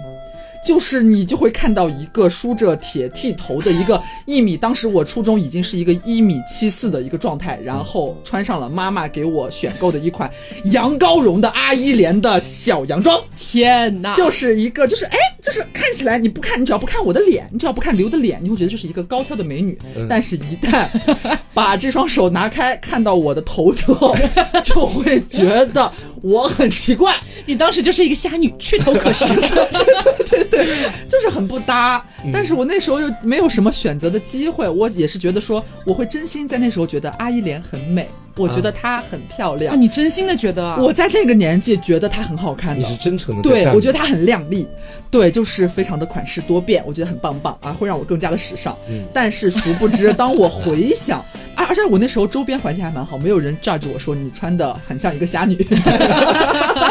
就是你就会看到一个梳着铁剃头的一个一米，当时我初中已经是一个一米七四的一个状态，然后穿上了妈妈给我选购的一款羊羔绒的阿依莲的小洋装，天哪，就是一个就是哎，就是看起来你不看，你只要不看我的脸，你只要不看刘的脸，你会觉得这是一个高挑的美女，但是一旦把这双手拿开，看到我的头之后，就会觉得我很奇怪。你当时就是一个虾女，去头可行，对对对。就是很不搭。但是我那时候又没有什么选择的机会，我也是觉得说，我会真心在那时候觉得阿依莲很美，我觉得她很漂亮。啊，你真心的觉得啊？我在那个年纪觉得她很好看的，你是真诚的对，我觉得得她很靓丽，对，就是非常的款式多变，我觉得很棒棒啊，会让我更加的时尚。嗯但是殊不知，当我回想，啊，而且我那时候周边环境还蛮好，没有人 judge 我说你穿的很像一个侠女，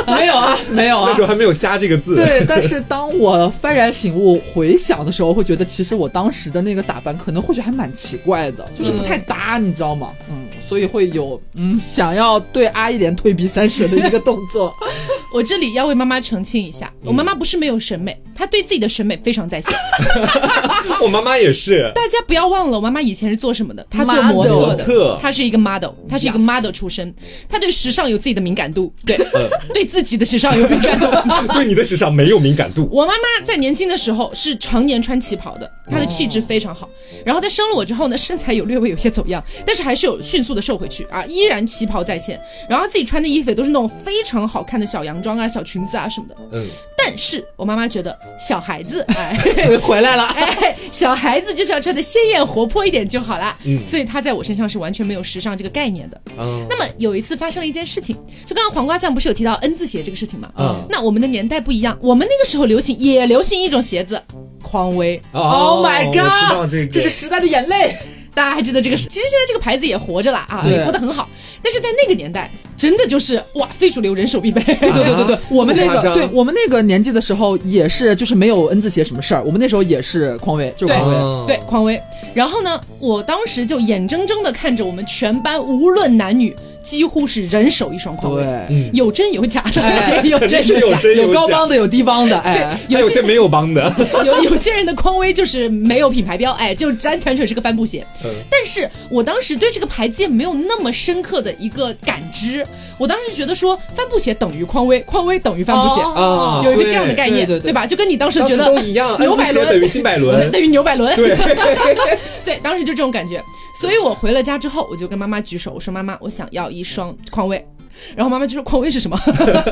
没有啊，没有啊那时，候还没有“瞎”这个字。对，但是当我幡然醒悟回想的时候，会觉得其实我当时的那个打扮可能或许还蛮奇怪的，就是不太搭，你知道吗？嗯，所以会有嗯想要对阿依莲退避三舍的一个动作。我这里要为妈妈澄清一下，我妈妈不是没有审美，她对自己的审美非常在线。我妈妈也是。大家不要忘了，我妈妈以前是做什么的？她做模特模特的，她是一个 model，她是一个 model 出身，她对时尚有自己的敏感度，对，对自己的时尚有敏感度。对你的时尚没有敏感度。我妈妈在年轻的时候是常年穿旗袍的，她的气质非常好。然后她生了我之后呢，身材有略微有些走样，但是还是有迅速的瘦回去啊，依然旗袍在前。然后自己穿的衣服也都是那种非常好看的小洋装啊、小裙子啊什么的。嗯，但是我妈妈觉得小孩子，哎，回来了，哎，小孩子就是要穿的鲜艳活泼一点就好啦。嗯所以她在我身上是完全没有时尚这个概念的。嗯那么有一次发生了一件事情，就刚刚黄瓜酱不是有提到 N 字鞋这个事情吗？嗯那我们的年代不一样，我们那个时候流行也流行一种鞋子，匡威。Oh my god！这个，这是时代的眼泪。大家还记得这个是？其实现在这个牌子也活着了啊，对也活得很好。但是在那个年代，真的就是哇，非主流人手必备。对对对对，我们那个对我们那个年纪的时候也是，就是没有 N 字鞋什么事儿，我们那时候也是匡威，就匡威。哦对，匡威。然后呢，我当时就眼睁睁的看着我们全班无论男女，几乎是人手一双匡威，对，有真有假的，哎。有真有假。真有高帮的，有低帮的，哎，还有些没有帮的，有有些人的匡威就是没有品牌标，哎，就单纯纯是个帆布鞋。嗯。但是我当时对这个牌子也没有那么深刻的一个感知，我当时觉得说帆布鞋等于匡威，匡威等于帆布鞋。啊有一个这样的概念，对吧？就跟你当时觉得都一样牛百伦等于新百伦。等于牛百伦，对，对，当时就这种感觉。所以我回了家之后，我就跟妈妈举手，我说：“妈妈，我想要一双匡威。”然后妈妈就说：“匡威是什么？”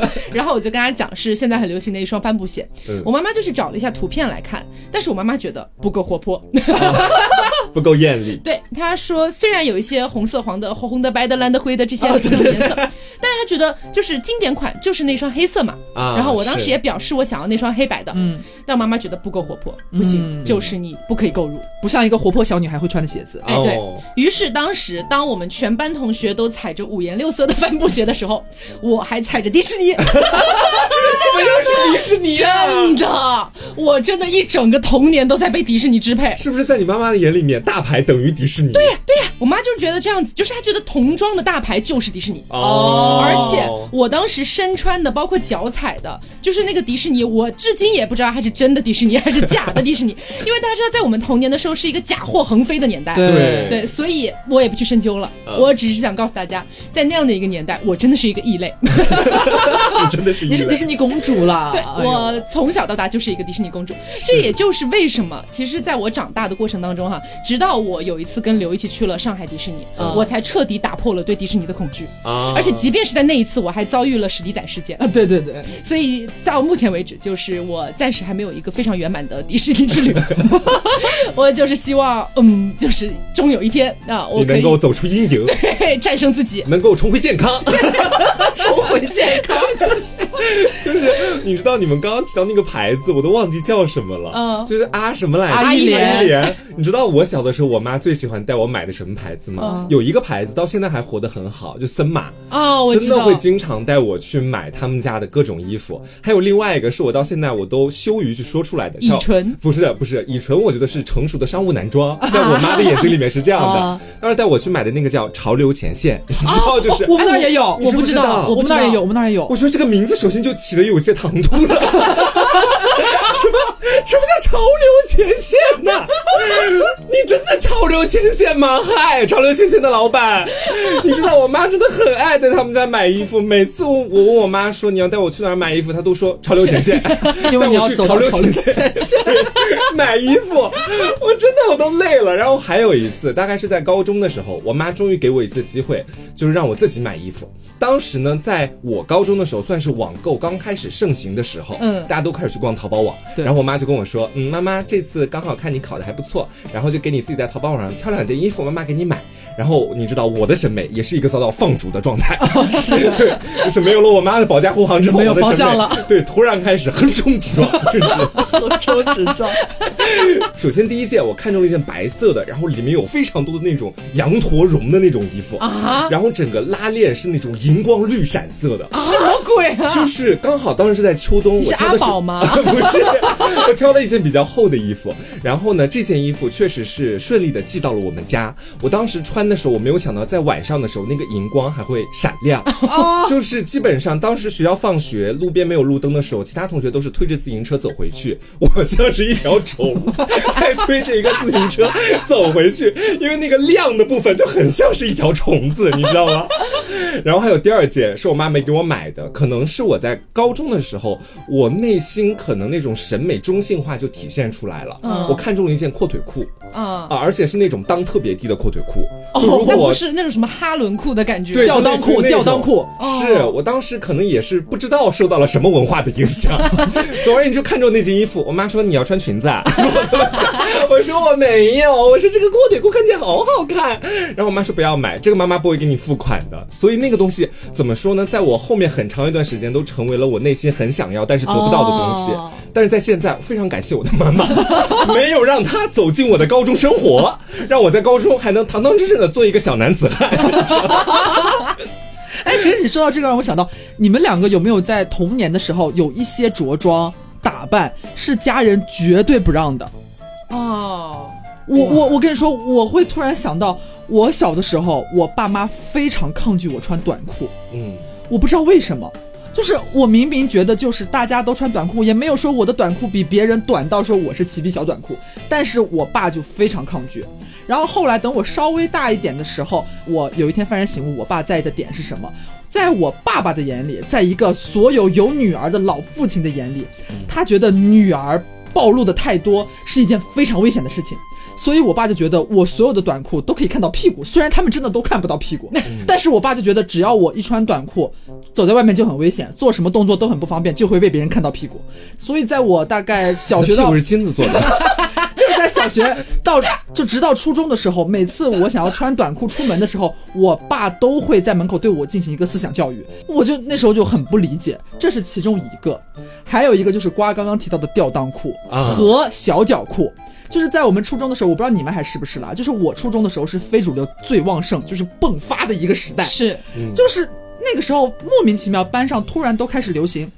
然后我就跟她讲是现在很流行的一双帆布鞋。嗯我妈妈就去找了一下图片来看，但是我妈妈觉得不够活泼。不够艳丽。对，他说虽然有一些红色、黄的、红红的、白的、蓝的、灰的这些哦这种颜色，但是他觉得就是经典款就是那双黑色嘛。啊然后我当时也表示我想要那双黑白的，嗯，但我妈妈觉得不够活泼，不行，就是你不可以购入。不像一个活泼小女孩会穿的鞋子。哎，对哦于是，当时当我们全班同学都踩着五颜六色的帆布鞋的时候，我还踩着迪士尼，怎么又是迪士尼啊？真的，我真的一整个童年都在被迪士尼支配。是不是在你妈妈的眼里面，大牌等于迪士尼？对呀，对呀，我妈就是觉得这样子，就是她觉得童装的大牌就是迪士尼。哦，而且我当时身穿的，包括脚踩的，就是那个迪士尼，我至今也不知道它是真的迪士尼还是假的迪士尼，因为大家知道，在我们童年的时候是一个假货横飞的年代。对对，所以我也不去深究了，嗯我只是想告诉大家，在那样的一个年代，我真的是一个异类。你 真的是你是迪士尼公主了！对哎我从小到大就是一个迪士尼公主，这也就是为什么，其实在我长大的过程当中哈，直到我有一次跟刘一起去了上海迪士尼，嗯我才彻底打破了对迪士尼的恐惧。啊，而且即便是在那一次，我还遭遇了史迪仔事件啊，，对对对，所以到目前为止，就是我暂时还没有一个非常圆满的迪士尼之旅。我就是希望，嗯，就是终有一天啊，我你能够走出阴影，对战胜自己，能够重回健康。重回健康。就是你知道，你们刚刚提到那个牌子，我都忘记叫什么了。嗯就是啊什么来着？阿依莲阿依莲。你知道我小的时候，我妈最喜欢带我买的什么牌子吗？嗯有一个牌子到现在还活得很好，就森马。哦，我真的会。经常带我去买他们家的各种衣服，还有另外一个是我到现在我都羞于去说出来的，叫乙醇不是的，不是以纯，我觉得是成熟的商务男装，在我妈的眼睛里面是这样的啊。当时带我去买的那个叫潮流前线，你知道就是我们那儿也有，我不知道我们那儿也有，我们那儿也有我。觉得这个名字首先就起的有些唐突了。什么什么叫潮流前线呢？你真的潮流前线吗？嗨，潮流前线的老板，你知道我妈真的很爱在他们家买衣服。每次我我问我妈说你要带我去哪儿买衣服，她都说潮流前线，因为你要去潮流走潮流前线买衣服，我真的我都累了。然后还有一次，大概是在高中的时候，我妈终于给我一次机会，就是让我自己买衣服。当时呢，在我高中的时候，算是网购刚开始盛行的时候，嗯大家都开始去逛淘宝网。对然后我妈就跟我说，嗯，妈妈这次刚好看你考的还不错，然后就给你自己在淘宝网上挑两件衣服，妈妈给你买。然后你知道我的审美也是一个遭到放逐的状态，对，就是没有了我妈的保驾护航之后，没有我的审美方向了，对，突然开始横冲直撞，就是。横冲直撞，首先第一件我看中了一件白色的，然后里面有非常多的那种羊驼绒的那种衣服啊然后整个拉链是那种荧光绿闪色的。什么鬼啊？就是刚好当时是在秋冬，我是挑的是阿宝吗 不是，我挑了一件比较厚的衣服。然后呢，这件衣服确实是顺利的寄到了我们家。我当时穿的时候，我没有想到在晚上的时候那个荧光还会闪亮。哦，就是基本上当时学校放学，路边没有路灯的时候，其他同学都是推着自行车走回去，我像是一条虫在推着一个自行车走回去，因为那个亮的部分就很像是一条虫子，你知道吗？然后还有第二件是我妈没给我买的，可能是我在高中的时候，我内心可能那种审美中性化就体现出来了。嗯我看中了一件阔腿裤啊啊，而且是那种裆特别低的阔腿裤。就如哦，那果不是那种什么哈伦裤的感觉，对，吊裆裤那种吊裆裤是我当时可能也是不知道受到了什么文化的影响，总而言之就看中那件衣服。我妈说你要穿裙子啊，我怎么讲？我说我没有，我说这个阔腿裤看起来好好看。然后我妈说不要买，这个妈妈不会给你付款的。所以那个东西怎么说呢？在我后面很长一段时间都成为了我内心很想要但是得不到的东西。但是在现在，非常感谢我的妈妈，没有让她走进我的高中生活，让我在高中还能堂堂正正的做一个小男子汉。哎，可是你说到这个，让我想到你们两个有没有在童年的时候有一些着装打扮是家人绝对不让的？哦，我我我跟你说，我会突然想到，我小的时候，我爸妈非常抗拒我穿短裤。嗯，我不知道为什么，就是我明明觉得就是大家都穿短裤，也没有说我的短裤比别人短到说我是齐臂小短裤，但是我爸就非常抗拒。然后后来等我稍微大一点的时候，我有一天幡然醒悟，我爸在意的点是什么？在我爸爸的眼里，在一个所有有女儿的老父亲的眼里，他觉得女儿暴露的太多是一件非常危险的事情。所以我爸就觉得我所有的短裤都可以看到屁股，虽然他们真的都看不到屁股，但是我爸就觉得只要我一穿短裤，走在外面就很危险，做什么动作都很不方便，就会被别人看到屁股。所以在我大概小学屁股是金子做的。就是在小学到就直到初中的时候，每次我想要穿短裤出门的时候，我爸都会在门口对我进行一个思想教育。我就那时候就很不理解，这是其中一个，还有一个就是瓜刚刚提到的吊裆裤和小脚裤。就是在我们初中的时候，我不知道你们还是不是啦，就是我初中的时候是非主流最旺盛，就是迸发的一个时代。是，就是那个时候莫名其妙班上突然都开始流行。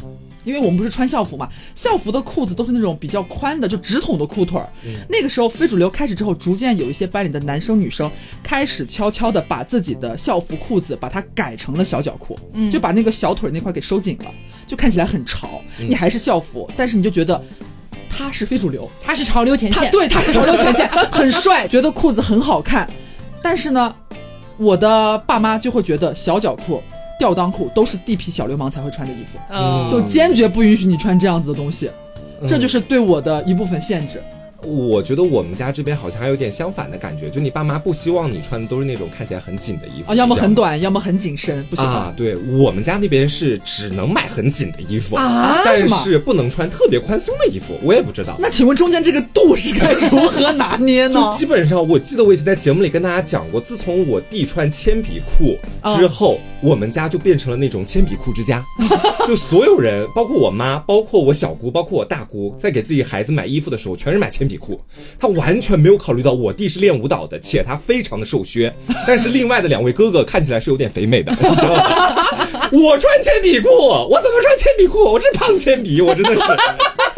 因为我们不是穿校服嘛，校服的裤子都是那种比较宽的，就直筒的裤腿儿。那个时候非主流开始之后，逐渐有一些班里的男生女生开始悄悄的把自己的校服裤子把它改成了小脚裤，就把那个小腿那块给收紧了，就看起来很潮。你还是校服，但是你就觉得他是非主流，他是潮流前线，对，他是潮流前线，很帅，觉得裤子很好看。但是呢，我的爸妈就会觉得小脚裤。吊裆裤都是地痞小流氓才会穿的衣服，就坚决不允许你穿这样子的东西，这就是对我的一部分限制。我觉得我们家这边好像还有点相反的感觉，就你爸妈不希望你穿的都是那种看起来很紧的衣服，要么很短，要么很紧身，不喜欢。啊，对我们家那边是只能买很紧的衣服啊，但是不能穿特别宽松的衣服。我也不知道。那请问中间这个度是该如何拿捏呢？就基本上，我记得我以前在节目里跟大家讲过，自从我弟穿铅笔裤之后，我们家就变成了那种铅笔裤之家，就所有人，包括我妈，包括我小姑，包括我大姑，在给自己孩子买衣服的时候，全是买铅笔。裤，她完全没有考虑到我弟是练舞蹈的，且他非常的瘦削，但是另外的两位哥哥看起来是有点肥美的，你知道吗？我穿铅笔裤，我怎么穿铅笔裤？我是胖铅笔，我真的是，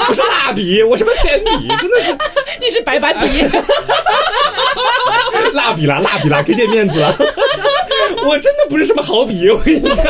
我是蜡笔，我什么铅笔？真的是，你是白板笔，蜡笔啦，蜡笔啦，给点面子，我真的不是什么好笔，我跟你讲。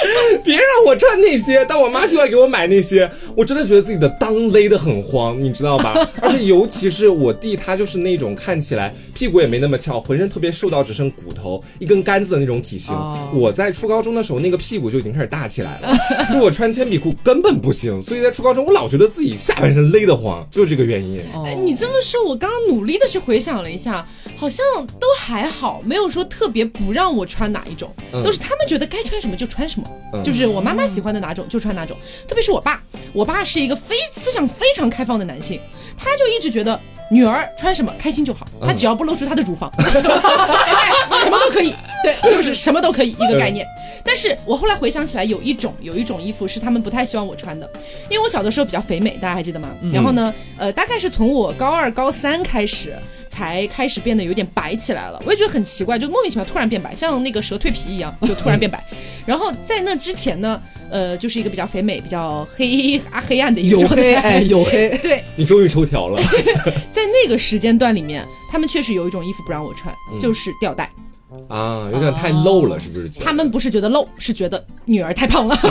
别让我穿那些，但我妈就要给我买那些，我真的觉得自己的裆勒得很慌，你知道吧？而且尤其是我弟，他就是那种看起来屁股也没那么翘，浑身特别瘦到只剩骨头一根杆子的那种体型。我在初高中的时候，那个屁股就已经开始大起来了，就我穿铅笔裤根本不行，所以在初高中我老觉得自己下半身勒得慌，就是这个原因。哎，你这么说，我刚刚努力的去回想了一下，好像都还好，没有说特别不让我穿哪一种，都是他们觉得该穿什么就穿什么。就是我妈妈喜欢的哪种就穿哪种，特别是我爸，我爸是一个非思想非常开放的男性，他就一直觉得女儿穿什么开心就好，他只要不露出他的乳房，什么都可以，对，就是什么都可以一个概念。但是我后来回想起来，有一种有一种衣服是他们不太希望我穿的，因为我小的时候比较肥美，大家还记得吗？然后呢，呃，大概是从我高二高三开始。才开始变得有点白起来了，我也觉得很奇怪，就莫名其妙突然变白，像那个蛇蜕皮一样，就突然变白。然后在那之前呢，呃，就是一个比较肥美、比较黑啊 黑暗的一个状态，有黑，有黑。对，你终于抽条了。在那个时间段里面，他们确实有一种衣服不让我穿，就是吊带。啊，有点太露了，是不是？他们不是觉得露，是觉得女儿太胖了。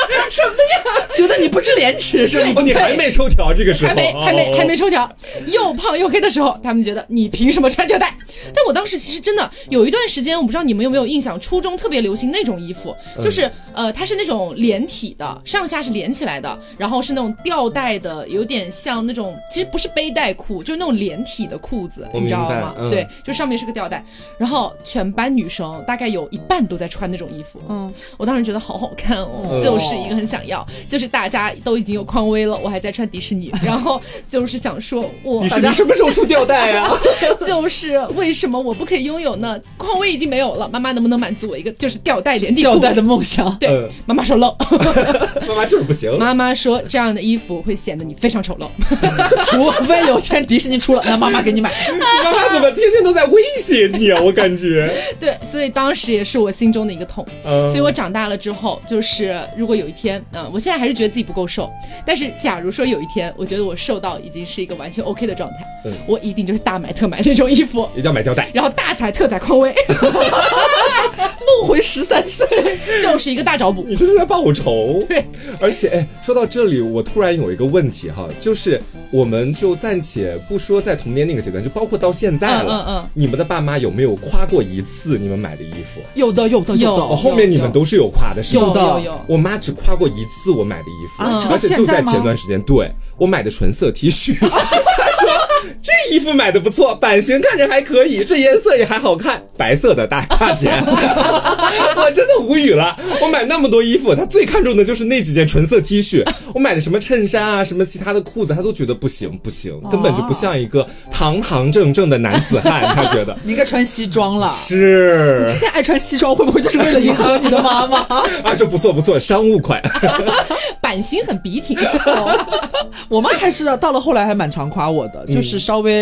什么呀？觉得你不知廉耻是吗？你还没抽条，这个时候还没还没还没抽条，又胖又黑的时候，他们觉得你凭什么穿吊带？但我当时其实真的有一段时间，我不知道你们有没有印象，初中特别流行那种衣服，就是呃，它是那种连体的，上下是连起来的，然后是那种吊带的，有点像那种其实不是背带裤，就是那种连体的裤子，你知道吗？对，就上面是个吊带，然后全班女生大概有一半都在穿那种衣服。嗯，我当时觉得好好看哦，就就是一个很想要，就是大家都已经有匡威了，我还在穿迪士尼，然后就是想说，我迪士尼什么时候出吊带啊？就是为什么我不可以拥有呢？匡威已经没有了，妈妈能不能满足我一个就是吊带连体吊带的梦想？对，妈妈说 low，妈妈就是不行。妈妈说这样的衣服会显得你非常丑陋，除非有天迪士尼出了，那妈妈给你买。妈妈怎么天天都在威胁你啊？我感觉。对，所以当时也是我心中的一个痛。所以我长大了之后，就是如果有一天，嗯，我现在还是觉得自己不够瘦，但是假如说有一天，我觉得我瘦到已经是一个完全 OK 的状态，嗯，我一定就是大买特买那种衣服，一定要买吊带，然后大踩特踩匡威，梦 回十三岁，就是一个大找补。你这是在报我仇？对，而且哎，说到这里，我突然有一个问题哈，就是我们就暂且不说在童年那个阶段，就包括到现在了，嗯嗯，你们的爸妈有没有夸过一次你们买的衣服？有的，有的，有的。后面你们都是有夸的，是吗？有的，有有。我妈只夸过一次我买的衣服，而且就在前段时间，对我买的纯色 T 恤，她说。这衣服买的不错，版型看着还可以，这颜色也还好看，白色的大大件，我真的无语了。我买那么多衣服，他最看重的就是那几件纯色 T 恤。我买的什么衬衫啊，什么其他的裤子，他都觉得不行不行，根本就不像一个堂堂正正的男子汉。他觉得你应该穿西装了。是，你之前爱穿西装，会不会就是为了迎合你的妈妈？啊，这不错不错，商务款，版型很笔挺。我妈还是到了后来还蛮常夸我的，就是。是稍微。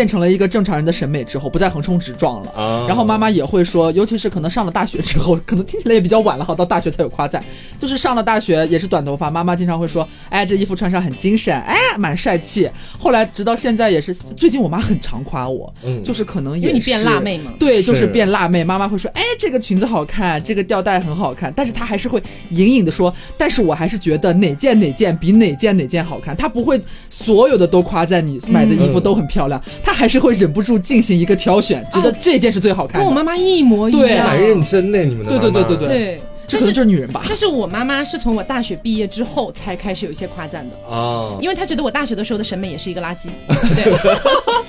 变成了一个正常人的审美之后，不再横冲直撞了。然后妈妈也会说，尤其是可能上了大学之后，可能听起来也比较晚了哈，到大学才有夸赞。就是上了大学也是短头发，妈妈经常会说，哎，这衣服穿上很精神，哎，蛮帅气。后来直到现在也是，最近我妈很常夸我，就是可能因为你变辣妹嘛，对，就是变辣妹。妈妈会说，哎，这个裙子好看，这个吊带很好看，但是她还是会隐隐的说，但是我还是觉得哪件哪件比哪件哪件好看。她不会所有的都夸赞你买的衣服都很漂亮。他还是会忍不住进行一个挑选，觉得这件是最好看的，跟我妈妈一模一样，对，蛮认真的，你们的对对对对。对。这可能就是女人吧。但是我妈妈是从我大学毕业之后才开始有一些夸赞的啊，因为她觉得我大学的时候的审美也是一个垃圾，对，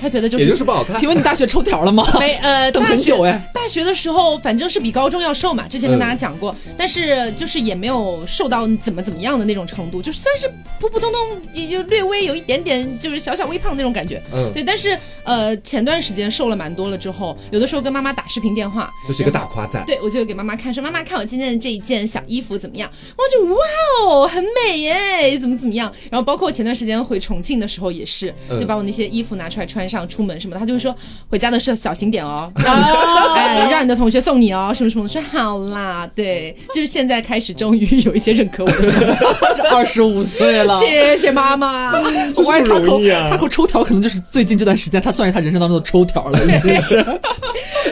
她觉得就是也就是不好看。请问你大学抽条了吗？没，呃，等很久哎。大学的时候反正是比高中要瘦嘛，之前跟大家讲过，但是就是也没有瘦到怎么怎么样的那种程度，就算是普普通通，也就略微有一点点就是小小微胖那种感觉。嗯，对。但是呃，前段时间瘦了蛮多了之后，有的时候跟妈妈打视频电话，就是一个大夸赞。对，我就给妈妈看说，妈妈看我今天的这一件小衣服。怎么样？我就哇哦，很美耶！怎么怎么样？然后包括前段时间回重庆的时候也是，就把我那些衣服拿出来穿上出门什么的。他就会说回家的时候小心点哦，哎，让你的同学送你哦，什么什么的。说好啦，对，就是现在开始终于有一些认可我的，二十五岁了，谢谢妈妈，不容易啊！他给我抽条，可能就是最近这段时间，他算是他人生当中的抽条了，已经是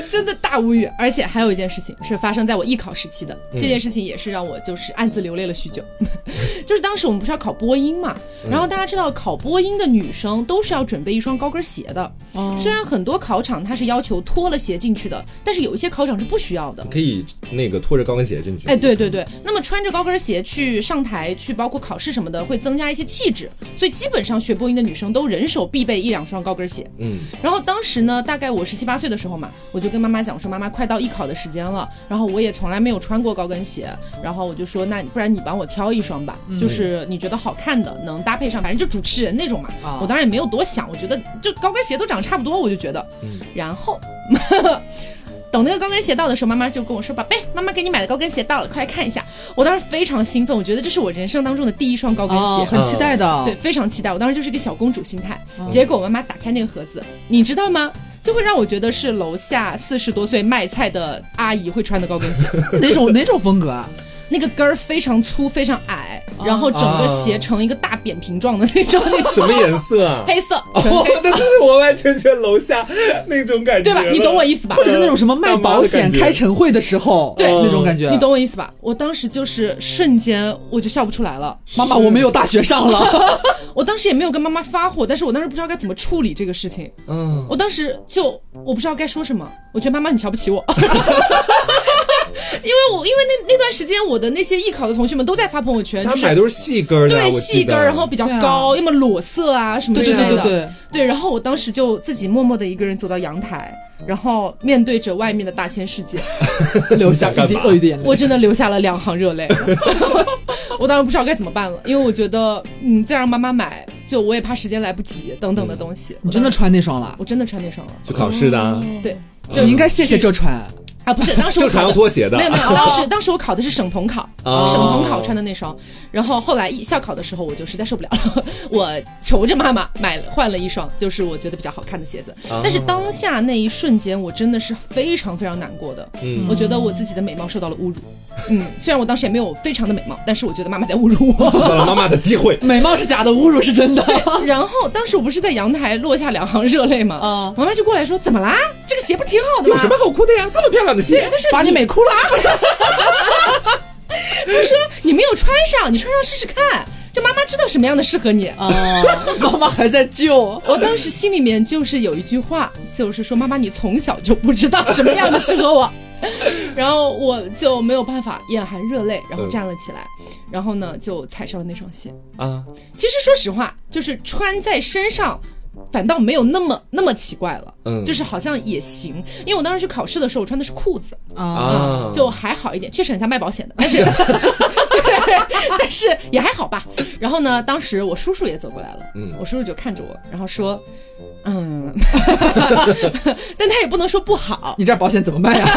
真的大无语。而且还有一件事情是发生在我艺考时期的，这件事情也是让我。我就是暗自流泪了许久，就是当时我们不是要考播音嘛，然后大家知道考播音的女生都是要准备一双高跟鞋的。虽然很多考场它是要求脱了鞋进去的，但是有一些考场是不需要的，可以那个拖着高跟鞋进去。哎，对对对，那么穿着高跟鞋去上台去，包括考试什么的，会增加一些气质。所以基本上学播音的女生都人手必备一两双高跟鞋。嗯，然后当时呢，大概我十七八岁的时候嘛，我就跟妈妈讲说，妈妈快到艺考的时间了，然后我也从来没有穿过高跟鞋，然后。我就说，那不然你帮我挑一双吧，就是你觉得好看的，能搭配上，反正就主持人那种嘛。我当然也没有多想，我觉得就高跟鞋都长差不多，我就觉得。然后等那个高跟鞋到的时候，妈妈就跟我说：“宝贝，妈妈给你买的高跟鞋到了，快来看一下。”我当时非常兴奋，我觉得这是我人生当中的第一双高跟鞋，很期待的。对，非常期待。我当时就是一个小公主心态。结果我妈妈打开那个盒子，你知道吗？就会让我觉得是楼下四十多岁卖菜的阿姨会穿的高跟鞋。哪种哪种风格啊？那个根儿非常粗，非常矮，然后整个鞋成一个大扁平状的那种。什么颜色啊？黑色。哦，那就是完完全全楼下那种感觉，对吧？你懂我意思吧？或者是那种什么卖保险、开晨会的时候，对那种感觉，你懂我意思吧？我当时就是瞬间我就笑不出来了。妈妈，我没有大学上了。我当时也没有跟妈妈发火，但是我当时不知道该怎么处理这个事情。嗯，我当时就我不知道该说什么，我觉得妈妈你瞧不起我。因为我因为那那段时间，我的那些艺考的同学们都在发朋友圈，他买都是细跟的，对细跟，然后比较高，要么裸色啊什么之类的。对对，然后我当时就自己默默的一个人走到阳台，然后面对着外面的大千世界，流下一滴鳄鱼的眼泪，我真的流下了两行热泪。我当时不知道该怎么办了，因为我觉得，嗯，再让妈妈买，就我也怕时间来不及等等的东西。你真的穿那双了？我真的穿那双了。去考试的？对，就应该谢谢这穿。啊，不是，当时我穿拖鞋的，没有没有，当时当时我考的是省统考，省统考穿的那双，然后后来校考的时候我就实在受不了了，我求着妈妈买了换了一双，就是我觉得比较好看的鞋子，但是当下那一瞬间我真的是非常非常难过的，嗯，我觉得我自己的美貌受到了侮辱，嗯，虽然我当时也没有非常的美貌，但是我觉得妈妈在侮辱我，得到了妈妈的机会，美貌是假的，侮辱是真的。然后当时我不是在阳台落下两行热泪吗？啊，妈妈就过来说怎么啦？这个鞋不是挺好的吗？有什么好哭的呀？这么漂亮的鞋，但是把你美哭了。他说你没有穿上，你穿上试试看。就妈妈知道什么样的适合你啊？妈妈还在救。我当时心里面就是有一句话，就是说妈妈你从小就不知道什么样的适合我。然后我就没有办法，眼含热泪，然后站了起来，然后呢就踩上了那双鞋啊。其实说实话，就是穿在身上。反倒没有那么那么奇怪了，嗯，就是好像也行，因为我当时去考试的时候，我穿的是裤子。啊，就还好一点，确实很像卖保险的，但是 但是也还好吧。然后呢，当时我叔叔也走过来了，嗯，我叔叔就看着我，然后说，嗯，但他也不能说不好，你这保险怎么卖啊？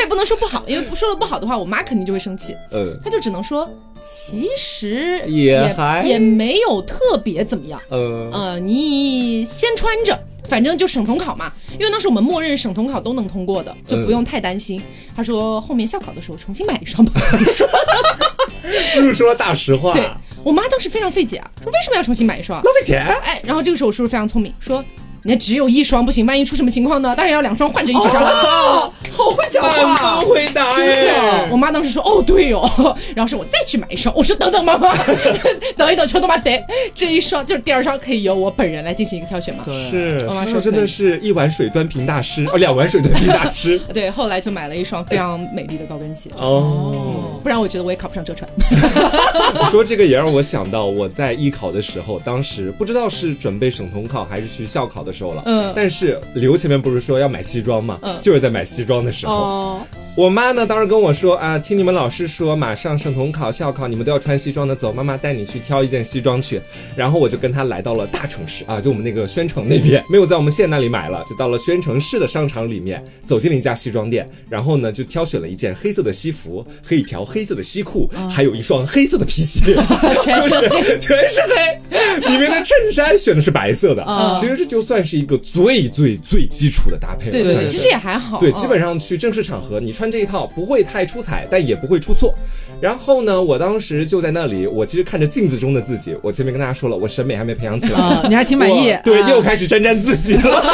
他也不能说不好，因为不说了不好的话，我妈肯定就会生气，嗯，他就只能说。其实也还也没有特别怎么样，呃呃，你先穿着，反正就省统考嘛，因为当时我们默认省统考都能通过的，就不用太担心。他说后面校考的时候重新买一双吧。是不是说了大实话。对我妈当时非常费解啊，说为什么要重新买一双？浪费钱。哎，然后这个时候我叔叔非常聪明，说。那只有一双不行，万一出什么情况呢？当然要两双换着一起穿了。好会讲话，不回答。真的，我妈当时说：“哦，对哦。”然后说：“我再去买一双。”我说：“等等，妈妈，等一等，求他妈得这一双就是第二双可以由我本人来进行一个挑选嘛？”是，我妈说真的是一碗水端平大师，哦，两碗水端平大师。对，后来就买了一双非常美丽的高跟鞋。哦，不然我觉得我也考不上浙传。你说这个也让我想到我在艺考的时候，当时不知道是准备省统考还是去校考的。时候了，嗯，但是刘前面不是说要买西装嘛？嗯，就是在买西装的时候。我妈呢，当时跟我说啊，听你们老师说，马上省统考、校考，你们都要穿西装的，走，妈妈带你去挑一件西装去。然后我就跟她来到了大城市啊，就我们那个宣城那边，没有在我们县那里买了，就到了宣城市的商场里面，走进了一家西装店，然后呢，就挑选了一件黑色的西服和一条黑色的西裤，还有一双黑色的皮鞋，全是全是黑，里面的衬衫选的是白色的。其实这就算是一个最最最基础的搭配了。对对，其实也还好。对，基本上去正式场合，你穿。这一套不会太出彩，但也不会出错。然后呢，我当时就在那里，我其实看着镜子中的自己，我前面跟大家说了，我审美还没培养起来，你还挺满意。对，又开始沾沾自喜了。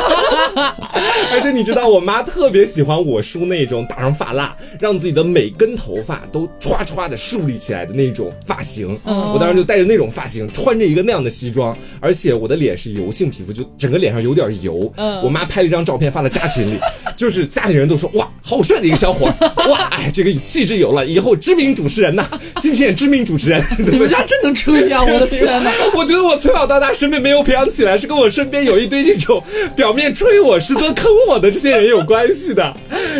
而且你知道，我妈特别喜欢我梳那种打上发蜡，让自己的每根头发都歘歘的竖立起来的那种发型。我当时就带着那种发型，穿着一个那样的西装，而且我的脸是油性皮肤，就整个脸上有点油。我妈拍了一张照片发到家群里，就是家里人都说哇。好帅的一个小伙，哇，哎，这个气质有了，以后知名主持人呐，金线知名主持人。你们家真能吹呀！我的天哪！我觉得我从小到大审美没有培养起来，是跟我身边有一堆这种表面吹我，实则坑我的这些人有关系的。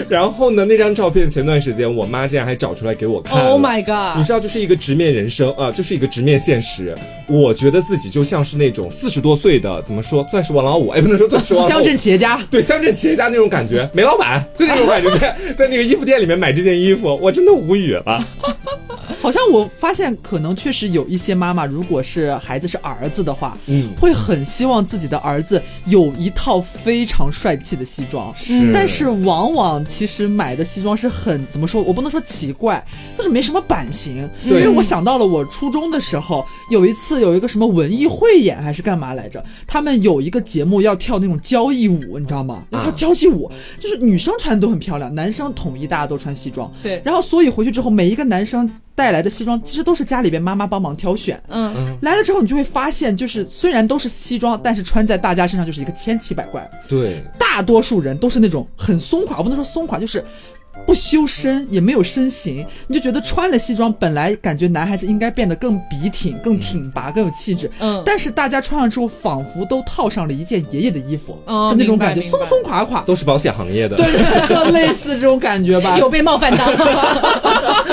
然后呢，那张照片前段时间我妈竟然还找出来给我看。Oh my god！你知道，就是一个直面人生啊，就是一个直面现实。我觉得自己就像是那种四十多岁的，怎么说，钻石王老五？哎，不能说钻石王老五。乡镇企业家。对，乡镇企业家那种感觉，煤老板就那种感觉。在在那个衣服店里面买这件衣服，我真的无语了。好像我发现，可能确实有一些妈妈，如果是孩子是儿子的话，嗯，会很希望自己的儿子有一套非常帅气的西装。是，但是往往其实买的西装是很怎么说？我不能说奇怪，就是没什么版型。对，因为我想到了我初中的时候，有一次有一个什么文艺汇演还是干嘛来着？他们有一个节目要跳那种交谊舞，你知道吗？要跳交际舞，就是女生穿的都很漂亮，男生统一大家都穿西装。对，然后所以回去之后，每一个男生。带来的西装其实都是家里边妈妈帮忙挑选，嗯，来了之后你就会发现，就是虽然都是西装，但是穿在大家身上就是一个千奇百怪。对，大多数人都是那种很松垮，我不能说松垮，就是不修身，也没有身形，你就觉得穿了西装，本来感觉男孩子应该变得更笔挺、更挺拔、更有气质。嗯但是大家穿上之后，仿佛都套上了一件爷爷的衣服，哦那种感觉，松松垮垮。都是保险行业的。对，就 类似这种感觉吧。有被冒犯到。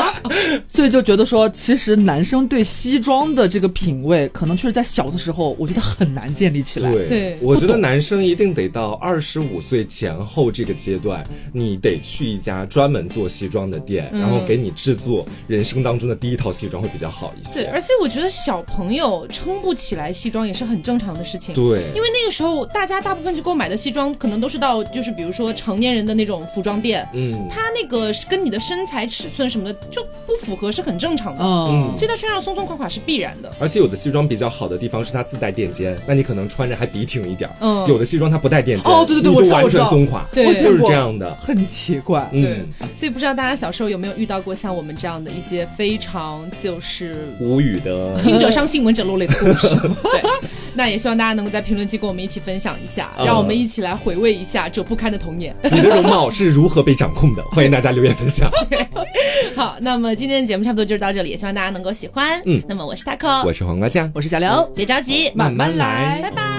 所以就觉得说，其实男生对西装的这个品味，可能确实在小的时候，我觉得很难建立起来。对，对我觉得男生一定得到二十五岁前后这个阶段，你得去一家专门做西装的店，然后给你制作人生当中的第一套西装会比较好一些对，而且我觉得小朋友撑不起来西装也是很正常的事情。对，因为那个时候大家大部分去购买的西装，可能都是到就是比如说成年人的那种服装店，嗯，它那个跟你的身材尺寸什么的就不符合，是很正常的。嗯，所以他穿上松松垮垮是必然的。而且有的西装比较好的地方是它自带垫肩，那你可能穿着还笔挺一点儿。嗯有的西装它不带垫肩，哦对对对你就完全松垮，对就是这样的。很奇怪。对嗯，，所以不知道大家小时候有没有遇到过像我们这样的一些非常就是无语的。听者伤心，闻者落泪的故事。对，那也希望大家能够在评论区跟我们一起分享一下，嗯让我们一起来回味一下这不堪的童年。你的容貌是如何被掌控的？欢迎大家留言分享。好，那么今天的节目差不多就是到这里，也希望大家能够喜欢。嗯那么我是 taco，我是黄瓜酱，我是小刘，别着急，慢慢来拜拜。